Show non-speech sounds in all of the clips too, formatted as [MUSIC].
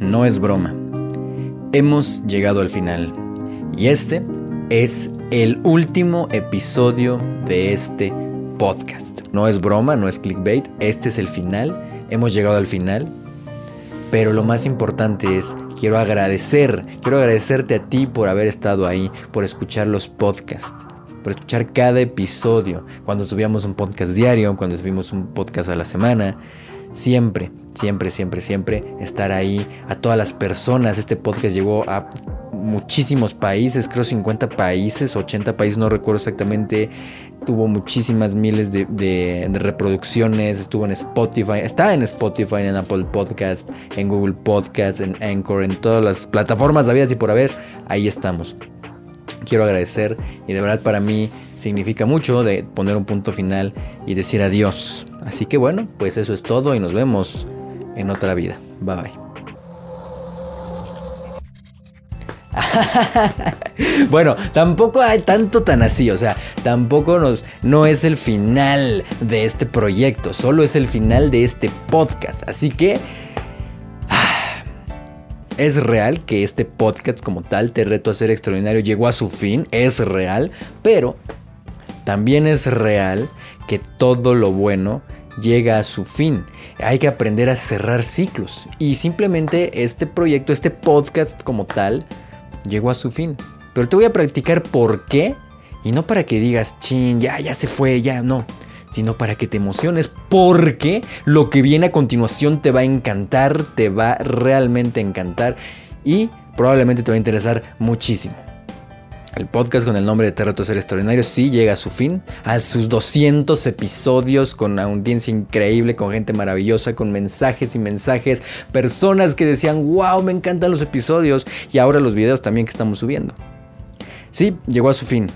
No es broma. Hemos llegado al final. Y este es el último episodio de este podcast. No es broma, no es clickbait. Este es el final. Hemos llegado al final. Pero lo más importante es, quiero agradecer, quiero agradecerte a ti por haber estado ahí, por escuchar los podcasts, por escuchar cada episodio, cuando subíamos un podcast diario, cuando subimos un podcast a la semana, siempre, siempre, siempre, siempre estar ahí a todas las personas. Este podcast llegó a muchísimos países, creo 50 países, 80 países, no recuerdo exactamente. Tuvo muchísimas miles de, reproducciones, estuvo en Spotify, está en Spotify, en Apple Podcast, en Google Podcast, en Anchor, en todas las plataformas habidas y por haber, ahí estamos. Quiero agradecer y de verdad para mí significa mucho de poner un punto final y decir adiós. Así que bueno, pues eso es todo y nos vemos en otra vida. Bye bye. [LAUGHS] bueno, tampoco hay tanto tan así, o sea, tampoco nos no es el final de este proyecto, solo es el final de este podcast. Así que es real que este podcast como tal, Te reto a ser extraordinario, llegó a su fin, es real, pero también es real que todo lo bueno llega a su fin. Hay que aprender a cerrar ciclos. Y simplemente este proyecto, este podcast como tal, llegó a su fin. Pero te voy a practicar por qué. Y no para que digas, chin, ya, ya se fue, ya, no. Sino para que te emociones porque lo que viene a continuación te va a encantar, te va realmente a encantar y probablemente te va a interesar muchísimo. El podcast con el nombre de Terreto Ser Extraordinario sí llega a su fin, a sus 200 episodios con audiencia increíble, con gente maravillosa, con mensajes y mensajes, personas que decían, wow, me encantan los episodios y ahora los videos también que estamos subiendo. Sí, llegó a su fin,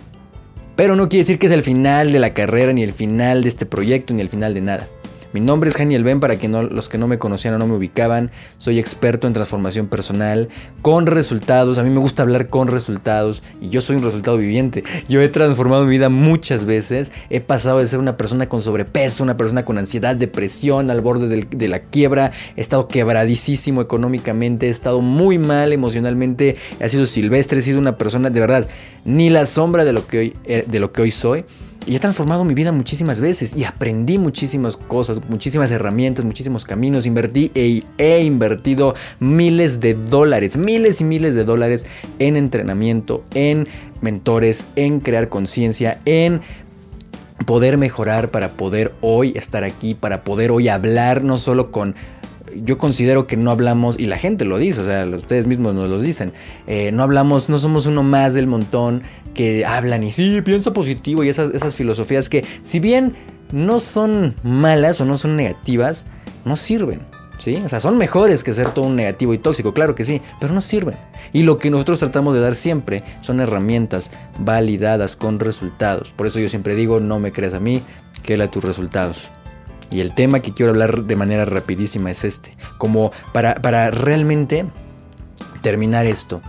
pero no quiere decir que es el final de la carrera, ni el final de este proyecto, ni el final de nada. Mi nombre es Janiel Ben, para que los que no me conocían o no me ubicaban. Soy experto en transformación personal con resultados. A mí me gusta hablar con resultados y yo soy un resultado viviente. Yo he transformado mi vida muchas veces. He pasado de ser una persona con sobrepeso, una persona con ansiedad, depresión, al borde de la quiebra. He estado quebradísimo económicamente, he estado muy mal emocionalmente. He sido silvestre, he sido una persona de verdad, ni la sombra lo que hoy, eh, de lo que hoy soy. Y he transformado mi vida muchísimas veces y aprendí muchísimas cosas, muchísimas herramientas, muchísimos caminos. Invertí e he invertido miles de dólares, miles y miles de dólares en entrenamiento, en mentores, en crear conciencia, en poder mejorar para poder hoy estar aquí, para poder hoy hablar no solo con yo considero que no hablamos, y la gente lo dice, o sea, ustedes mismos nos lo dicen, eh, no hablamos, no somos uno más del montón que hablan y sí, piensa positivo y esas, esas filosofías que si bien no son malas o no son negativas, no sirven. ¿Sí? O sea, son mejores que ser todo un negativo y tóxico, claro que sí, pero no sirven. Y lo que nosotros tratamos de dar siempre son herramientas validadas con resultados. Por eso yo siempre digo, no me creas a mí, que a tus resultados. Y el tema que quiero hablar de manera rapidísima es este. Como para, para realmente terminar esto,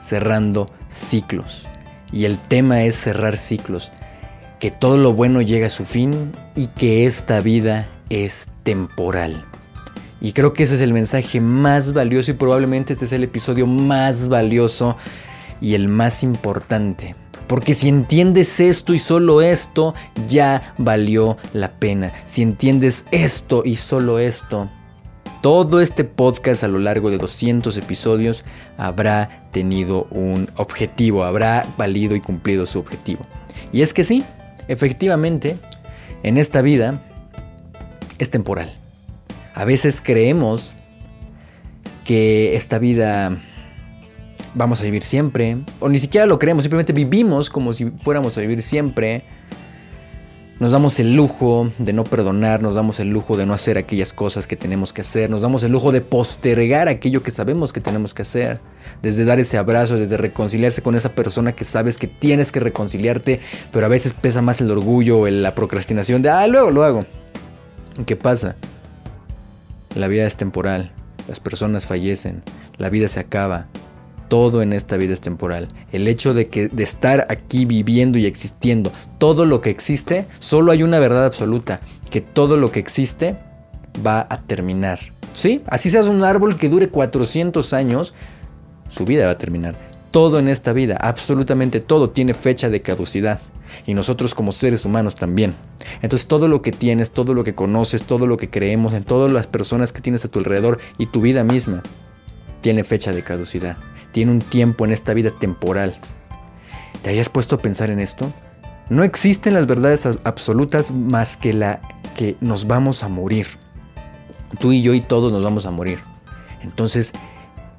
cerrando ciclos. Y el tema es cerrar ciclos. Que todo lo bueno llega a su fin y que esta vida es temporal. Y creo que ese es el mensaje más valioso y probablemente este es el episodio más valioso y el más importante. Porque si entiendes esto y solo esto, ya valió la pena. Si entiendes esto y solo esto, todo este podcast a lo largo de 200 episodios habrá tenido un objetivo, habrá valido y cumplido su objetivo. Y es que sí, efectivamente, en esta vida es temporal. A veces creemos que esta vida vamos a vivir siempre, o ni siquiera lo creemos, simplemente vivimos como si fuéramos a vivir siempre. Nos damos el lujo de no perdonar, nos damos el lujo de no hacer aquellas cosas que tenemos que hacer, nos damos el lujo de postergar aquello que sabemos que tenemos que hacer, desde dar ese abrazo, desde reconciliarse con esa persona que sabes que tienes que reconciliarte, pero a veces pesa más el orgullo o la procrastinación de, ah, luego lo hago. ¿Qué pasa? La vida es temporal, las personas fallecen, la vida se acaba, todo en esta vida es temporal. El hecho de que de estar aquí viviendo y existiendo, todo lo que existe, solo hay una verdad absoluta, que todo lo que existe va a terminar. Sí, así seas un árbol que dure 400 años, su vida va a terminar. Todo en esta vida, absolutamente todo, tiene fecha de caducidad. Y nosotros como seres humanos también. Entonces todo lo que tienes, todo lo que conoces, todo lo que creemos, en todas las personas que tienes a tu alrededor y tu vida misma, tiene fecha de caducidad. Tiene un tiempo en esta vida temporal. ¿Te hayas puesto a pensar en esto? No existen las verdades absolutas más que la que nos vamos a morir. Tú y yo y todos nos vamos a morir. Entonces,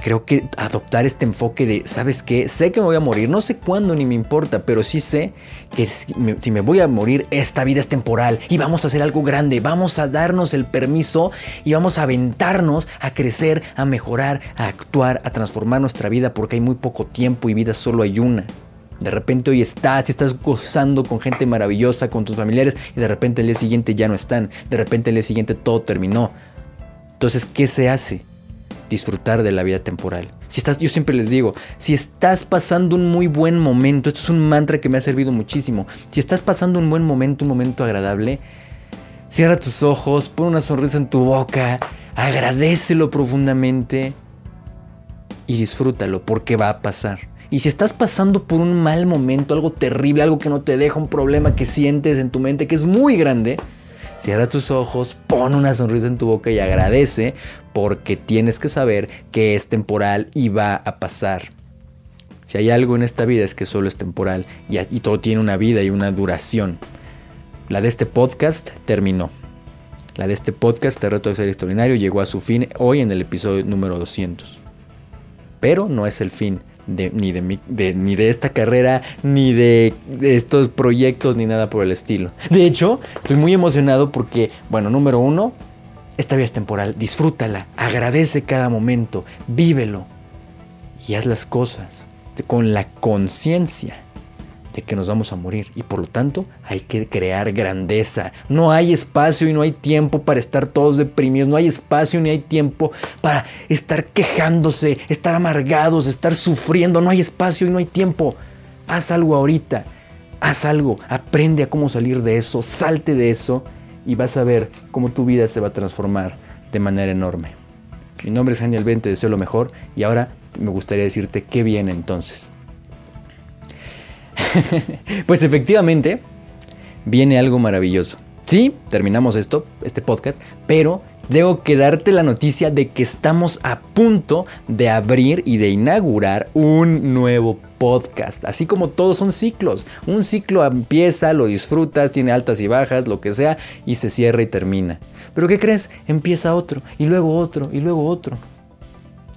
creo que adoptar este enfoque de, ¿sabes qué? Sé que me voy a morir, no sé cuándo ni me importa, pero sí sé que si me, voy a morir, esta vida es temporal y vamos a hacer algo grande, vamos a darnos el permiso y vamos a aventarnos a crecer, a mejorar, a actuar, a transformar nuestra vida porque hay muy poco tiempo y vida solo hay una. De repente hoy estás y estás gozando con gente maravillosa, con tus familiares, y de repente el día siguiente ya no están. De repente el día siguiente todo terminó. Entonces, ¿qué se hace? Disfrutar de la vida temporal. Si estás, yo siempre les digo, si estás pasando un muy buen momento, esto es un mantra que me ha servido muchísimo. Si estás pasando un buen momento, un momento agradable, cierra tus ojos, pon una sonrisa en tu boca, agradecelo profundamente y disfrútalo porque va a pasar. Y si estás pasando por un mal momento, algo terrible, algo que no te deja, un problema que sientes en tu mente que es muy grande, cierra tus ojos, pon una sonrisa en tu boca y agradece porque tienes que saber que es temporal y va a pasar. Si hay algo en esta vida es que solo es temporal y, todo tiene una vida y una duración. La de este podcast terminó. La de este podcast, Te reto a ser extraordinario, llegó a su fin hoy en el episodio número 200. Pero no es el fin ni, de, ni de esta carrera, ni de, estos proyectos, ni nada por el estilo. De hecho, estoy muy emocionado porque, bueno, número uno, esta vida es temporal, disfrútala, agradece cada momento, vívelo y haz las cosas con la conciencia de que nos vamos a morir y por lo tanto hay que crear grandeza. No hay espacio y no hay tiempo para estar todos deprimidos, no hay espacio ni hay tiempo para estar quejándose, estar amargados, estar sufriendo, no hay espacio y no hay tiempo. Haz algo ahorita, haz algo, aprende a cómo salir de eso, salte de eso y vas a ver cómo tu vida se va a transformar de manera enorme. Mi nombre es Daniel Ben, te deseo lo mejor y ahora me gustaría decirte qué viene entonces. [LAUGHS] pues efectivamente, viene algo maravilloso. Sí, terminamos esto, este podcast, pero debo que darte la noticia de que estamos a punto de abrir y de inaugurar un nuevo podcast. Así como todos son ciclos. Un ciclo empieza, lo disfrutas, tiene altas y bajas, lo que sea, y se cierra y termina. Pero ¿qué crees? Empieza otro, y luego otro, y luego otro.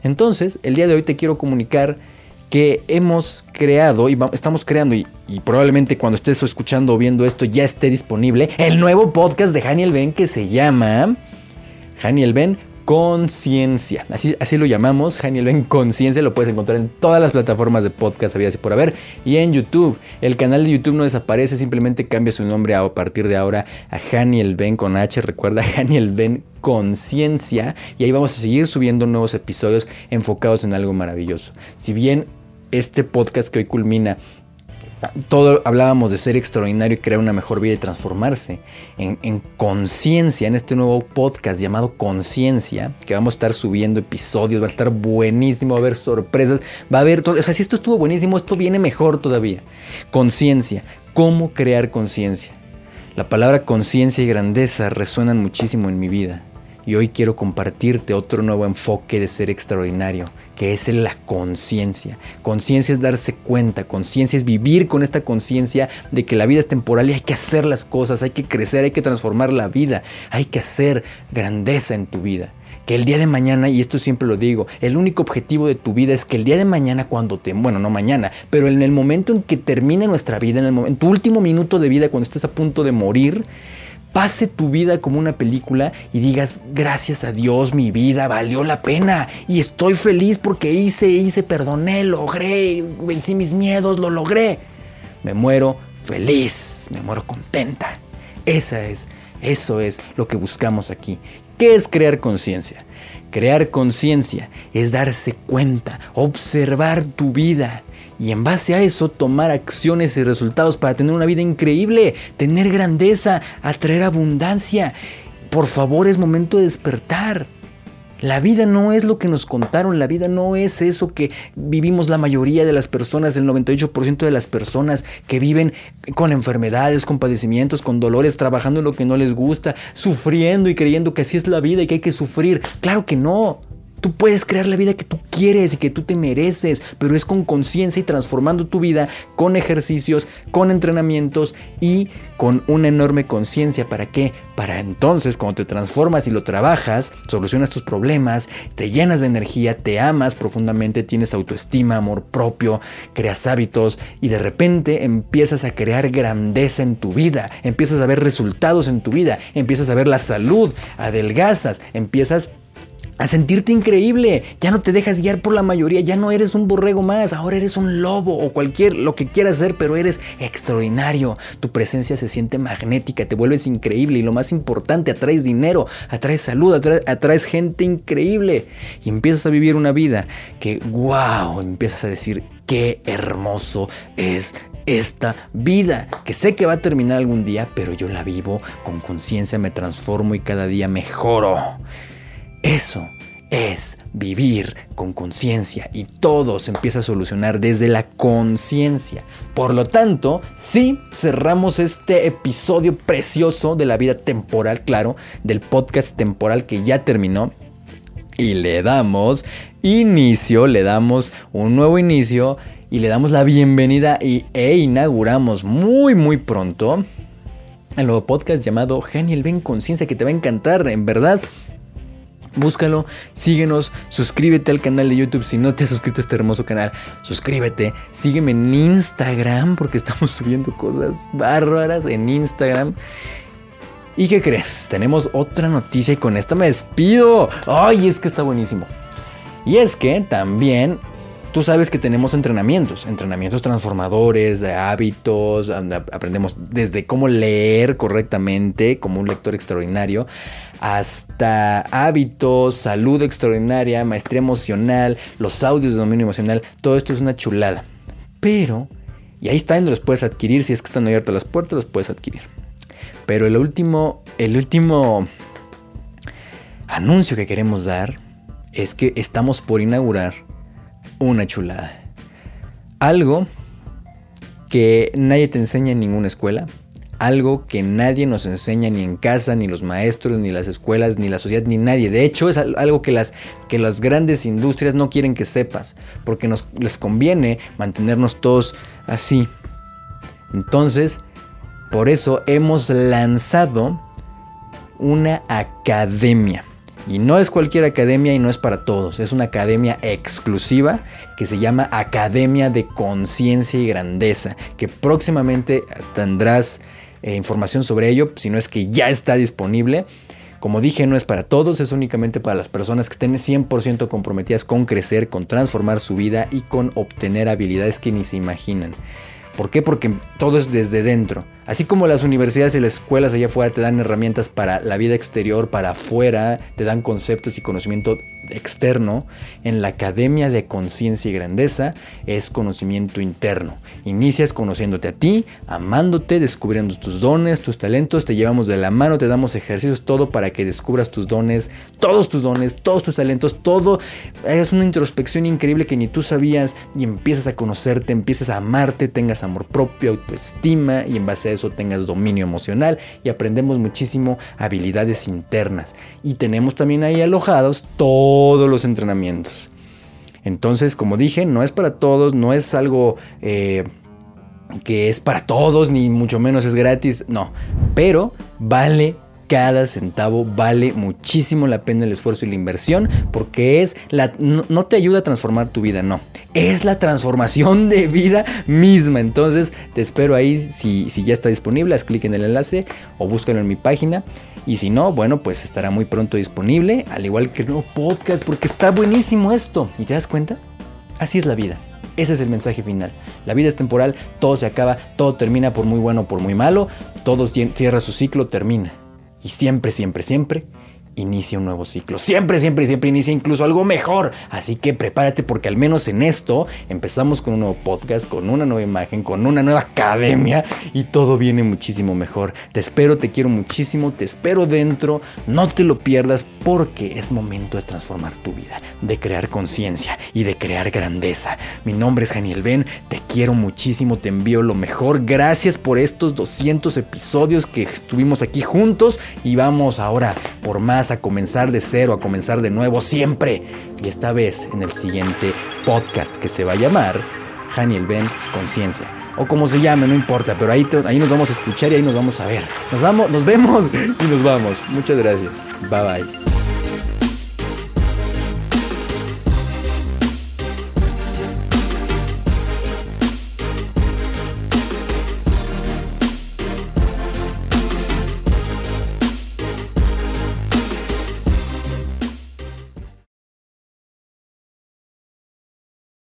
Entonces, el día de hoy te quiero comunicar que hemos creado y estamos creando y, probablemente cuando estés escuchando o viendo esto ya esté disponible el nuevo podcast de Haniel Ben que se llama Haniel Ben Conciencia. Así, así lo llamamos, Haniel Ben Conciencia. Lo puedes encontrar en todas las plataformas de podcast, había así por haber. Y en YouTube. El canal de YouTube no desaparece, simplemente cambia su nombre a, partir de ahora a Haniel Ben con H. Recuerda, [LAUGHS] Haniel Ben Conciencia. Y ahí vamos a seguir subiendo nuevos episodios enfocados en algo maravilloso. Si bien este podcast que hoy culmina todo hablábamos de ser extraordinario y crear una mejor vida y transformarse en, conciencia, en este nuevo podcast llamado Conciencia, que vamos a estar subiendo episodios, va a estar buenísimo, va a haber sorpresas, va a haber todo, o sea, si esto estuvo buenísimo, esto viene mejor todavía. Conciencia, ¿cómo crear conciencia? La palabra conciencia y grandeza resuenan muchísimo en mi vida y hoy quiero compartirte otro nuevo enfoque de ser extraordinario, que es la conciencia. Conciencia es darse cuenta, conciencia es vivir con esta conciencia de que la vida es temporal y hay que hacer las cosas, hay que crecer, hay que transformar la vida, hay que hacer grandeza en tu vida. Que el día de mañana, y esto siempre lo digo, el único objetivo de tu vida es que el día de mañana cuando te, bueno, no mañana, pero en el momento en que termine nuestra vida, en, el en tu último minuto de vida, cuando estés a punto de morir, pase tu vida como una película y digas, gracias a Dios mi vida valió la pena y estoy feliz porque hice, hice, perdoné, logré, vencí mis miedos, lo logré. Me muero feliz, me muero contenta. Esa es, eso es lo que buscamos aquí. ¿Qué es crear conciencia? Crear conciencia es darse cuenta, observar tu vida y en base a eso tomar acciones y resultados para tener una vida increíble, tener grandeza, atraer abundancia. Por favor, es momento de despertar. La vida no es lo que nos contaron, la vida no es eso que vivimos la mayoría de las personas, el 98% de las personas que viven con enfermedades, con padecimientos, con dolores, trabajando en lo que no les gusta, sufriendo y creyendo que así es la vida y que hay que sufrir. Claro que no. Tú puedes crear la vida que tú quieres y que tú te mereces, pero es con conciencia y transformando tu vida con ejercicios, con entrenamientos y con una enorme conciencia. ¿Para qué? Para entonces, cuando te transformas y lo trabajas, solucionas tus problemas, te llenas de energía, te amas profundamente, tienes autoestima, amor propio, creas hábitos y de repente empiezas a crear grandeza en tu vida, empiezas a ver resultados en tu vida, empiezas a ver la salud, adelgazas, empiezas a sentirte increíble. Ya no te dejas guiar por la mayoría, ya no eres un borrego más, ahora eres un lobo o cualquier lo que quieras ser, pero eres extraordinario. Tu presencia se siente magnética, te vuelves increíble y lo más importante, atraes dinero, atraes salud, atraes, gente increíble y empiezas a vivir una vida que wow, empiezas a decir qué hermoso es esta vida, que sé que va a terminar algún día, pero yo la vivo con conciencia, me transformo y cada día mejoro. Eso es vivir con conciencia y todo se empieza a solucionar desde la conciencia. Por lo tanto, sí cerramos este episodio precioso de la vida temporal, claro, del podcast temporal que ya terminó. Y le damos inicio, le damos un nuevo inicio y le damos la bienvenida y, e inauguramos muy muy pronto el nuevo podcast llamado Genial Ven Conciencia que te va a encantar, en verdad. Búscalo, síguenos, suscríbete al canal de YouTube si no te has suscrito a este hermoso canal. Suscríbete, sígueme en Instagram porque estamos [LAUGHS] subiendo cosas bárbaras en Instagram. ¿Y qué crees? Tenemos otra noticia y con esta me despido. ¡Ay, es que está buenísimo! Y es que también Tú sabes que tenemos entrenamientos, entrenamientos transformadores de hábitos, aprendemos desde cómo leer correctamente como un lector extraordinario, hasta hábitos, salud extraordinaria, maestría emocional, los audios de dominio emocional, todo esto es una chulada. Pero, y ahí está, los puedes adquirir, si es que están abiertas las puertas, los puedes adquirir. Pero el último, el último anuncio que queremos dar es que estamos por inaugurar una chulada. Algo que nadie te enseña en ninguna escuela. Algo que nadie nos enseña ni en casa, ni los maestros, ni las escuelas, ni la sociedad, ni nadie. De hecho, es algo que las, que las grandes industrias no quieren que sepas, porque nos, les conviene mantenernos todos así. Entonces, por eso hemos lanzado una academia. Y no es cualquier academia y no es para todos, es una academia exclusiva que se llama Academia de Conciencia y Grandeza, que próximamente tendrás eh, información sobre ello, si no es que ya está disponible. Como dije, no es para todos, es únicamente para las personas que estén 100% comprometidas con crecer, con transformar su vida y con obtener habilidades que ni se imaginan. ¿Por qué? Porque todo es desde dentro. Así como las universidades y las escuelas allá afuera te dan herramientas para la vida exterior, para afuera, te dan conceptos y conocimiento externo, en la Academia de Conciencia y Grandeza es conocimiento interno. Inicias conociéndote a ti, amándote, descubriendo tus dones, tus talentos, te llevamos de la mano, te damos ejercicios, todo para que descubras tus dones, todos tus dones, todos tus talentos, todo. Es una introspección increíble que ni tú sabías y empiezas a conocerte, empiezas a amarte, tengas amor propio, autoestima y en base a eso tengas dominio emocional y aprendemos muchísimo habilidades internas. Y tenemos también ahí alojados todos los entrenamientos. Entonces, como dije, no es para todos, no es algo eh, que es para todos, ni mucho menos es gratis, no. Pero vale cada centavo vale muchísimo la pena el esfuerzo y la inversión porque es la no, te ayuda a transformar tu vida, no. Es la transformación de vida misma. Entonces, te espero ahí si, si ya está disponible, haz clic en el enlace o búscalo en mi página. Y si no, bueno, pues estará muy pronto disponible, al igual que el nuevo podcast, porque está buenísimo esto. ¿Y te das cuenta? Así es la vida. Ese es el mensaje final. La vida es temporal, todo se acaba, todo termina por muy bueno o por muy malo, todo cierra su ciclo, termina. Y siempre, siempre, siempre inicia un nuevo ciclo. Siempre, siempre, siempre inicia incluso algo mejor. Así que prepárate porque al menos en esto empezamos con un nuevo podcast, con una nueva imagen, con una nueva academia y todo viene muchísimo mejor. Te espero, te quiero muchísimo, te espero dentro. No te lo pierdas porque es momento de transformar tu vida, de crear conciencia y de crear grandeza. Mi nombre es Janiel Ben, te quiero muchísimo, te envío lo mejor. Gracias por estos 200 episodios que estuvimos aquí juntos y vamos ahora por más a comenzar de cero, a comenzar de nuevo siempre. Y esta vez en el siguiente podcast que se va a llamar Haniel Ben Conciencia. O como se llame, no importa, pero ahí, ahí nos vamos a escuchar y ahí nos vamos a ver. Nos, vamos, nos vemos [LAUGHS] y nos vamos. Muchas gracias. Bye bye.